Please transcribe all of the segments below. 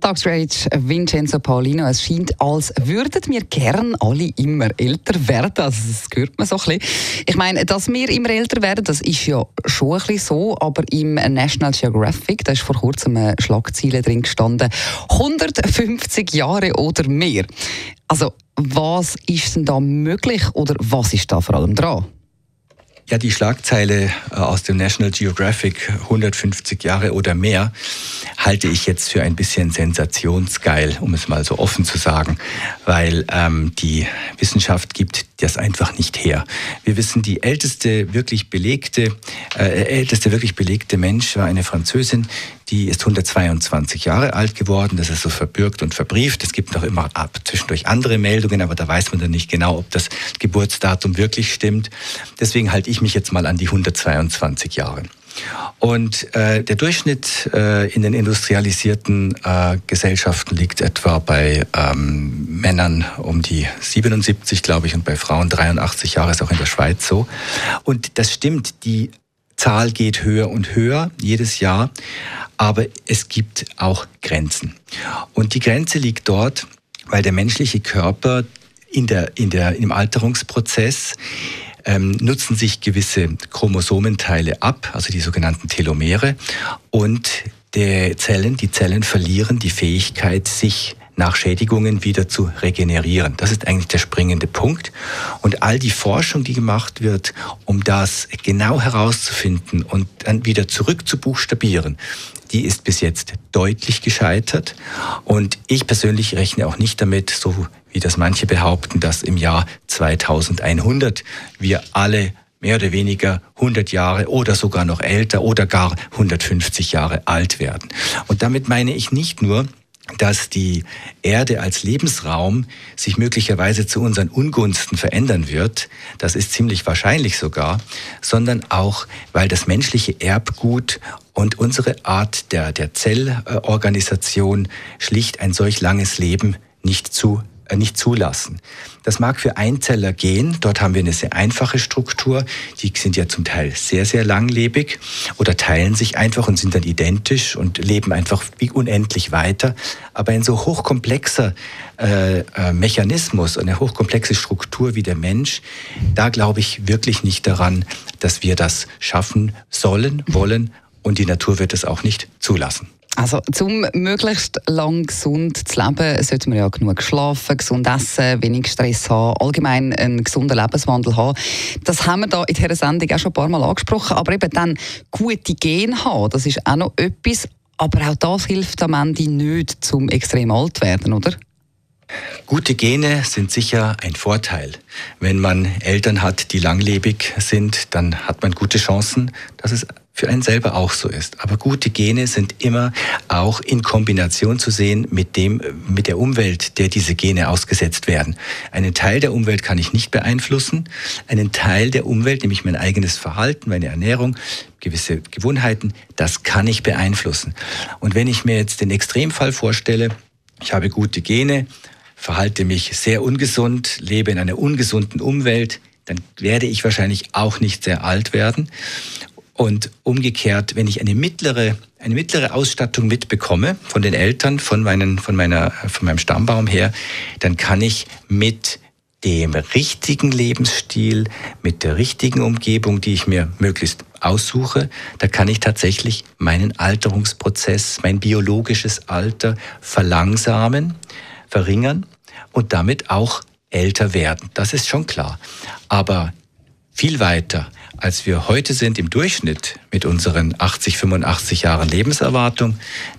Dr. Age, Vincenzo Paulino, es scheint, als würden wir gern alle immer älter werden. Also das hört man so ein bisschen. Ich meine, dass wir immer älter werden, das ist ja schon ein bisschen so, aber im National Geographic, da ist vor kurzem eine Schlagzeile drin gestanden, 150 Jahre oder mehr. Also was ist denn da möglich oder was ist da vor allem dran? Ja, die Schlagzeile äh, aus dem National Geographic 150 Jahre oder mehr halte ich jetzt für ein bisschen sensationsgeil, um es mal so offen zu sagen, weil ähm, die Wissenschaft gibt das einfach nicht her. Wir wissen, die älteste wirklich belegte, äh, älteste wirklich belegte Mensch war eine Französin, die ist 122 Jahre alt geworden. Das ist so verbürgt und verbrieft. Es gibt noch immer ab zwischendurch andere Meldungen, aber da weiß man dann nicht genau, ob das Geburtsdatum wirklich stimmt. Deswegen halte ich mich jetzt mal an die 122 Jahre. Und äh, der Durchschnitt äh, in den industrialisierten äh, Gesellschaften liegt etwa bei ähm, Männern um die 77, glaube ich, und bei Frauen 83 Jahre, ist auch in der Schweiz so. Und das stimmt, die Zahl geht höher und höher jedes Jahr, aber es gibt auch Grenzen. Und die Grenze liegt dort, weil der menschliche Körper in der, in der, im Alterungsprozess ähm, nutzen sich gewisse Chromosomenteile ab, also die sogenannten Telomere, und der Zellen, die Zellen verlieren die Fähigkeit, sich nach Schädigungen wieder zu regenerieren. Das ist eigentlich der springende Punkt. Und all die Forschung, die gemacht wird, um das genau herauszufinden und dann wieder zurück zu buchstabieren, die ist bis jetzt deutlich gescheitert. Und ich persönlich rechne auch nicht damit, so wie das manche behaupten, dass im Jahr 2100 wir alle mehr oder weniger 100 Jahre oder sogar noch älter oder gar 150 Jahre alt werden. Und damit meine ich nicht nur, dass die Erde als Lebensraum sich möglicherweise zu unseren Ungunsten verändern wird, das ist ziemlich wahrscheinlich sogar, sondern auch, weil das menschliche Erbgut und unsere Art der, der Zellorganisation schlicht ein solch langes Leben nicht zu nicht zulassen. Das mag für Einzeller gehen. Dort haben wir eine sehr einfache Struktur. Die sind ja zum Teil sehr, sehr langlebig oder teilen sich einfach und sind dann identisch und leben einfach wie unendlich weiter. Aber ein so hochkomplexer äh, äh, Mechanismus, eine hochkomplexe Struktur wie der Mensch, da glaube ich wirklich nicht daran, dass wir das schaffen sollen, wollen und die Natur wird es auch nicht zulassen. Also zum möglichst lang gesund zu leben, sollte man ja genug schlafen, gesund essen, wenig Stress haben, allgemein einen gesunden Lebenswandel haben. Das haben wir da in dieser Sendung auch schon ein paar Mal angesprochen. Aber eben dann gute Gene haben, das ist auch noch etwas. Aber auch das hilft am Ende nicht zum extrem alt werden, oder? Gute Gene sind sicher ein Vorteil. Wenn man Eltern hat, die langlebig sind, dann hat man gute Chancen, dass es für einen selber auch so ist. Aber gute Gene sind immer auch in Kombination zu sehen mit dem, mit der Umwelt, der diese Gene ausgesetzt werden. Einen Teil der Umwelt kann ich nicht beeinflussen. Einen Teil der Umwelt, nämlich mein eigenes Verhalten, meine Ernährung, gewisse Gewohnheiten, das kann ich beeinflussen. Und wenn ich mir jetzt den Extremfall vorstelle, ich habe gute Gene, verhalte mich sehr ungesund, lebe in einer ungesunden Umwelt, dann werde ich wahrscheinlich auch nicht sehr alt werden. Und umgekehrt, wenn ich eine mittlere, eine mittlere Ausstattung mitbekomme von den Eltern, von, meinen, von, meiner, von meinem Stammbaum her, dann kann ich mit dem richtigen Lebensstil, mit der richtigen Umgebung, die ich mir möglichst aussuche, da kann ich tatsächlich meinen Alterungsprozess, mein biologisches Alter verlangsamen, verringern und damit auch älter werden. Das ist schon klar. Aber viel weiter als wir heute sind im Durchschnitt mit unseren 80, 85 Jahren Lebenserwartung,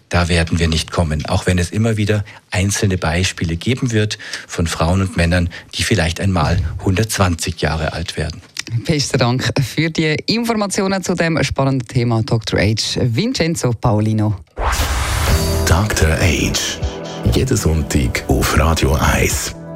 da werden wir nicht kommen, auch wenn es immer wieder einzelne Beispiele geben wird von Frauen und Männern, die vielleicht einmal 120 Jahre alt werden. Besten Dank für die Informationen zu dem spannenden Thema Dr. H. Vincenzo Paolino. Dr. H. Jeden Sonntag auf Radio 1.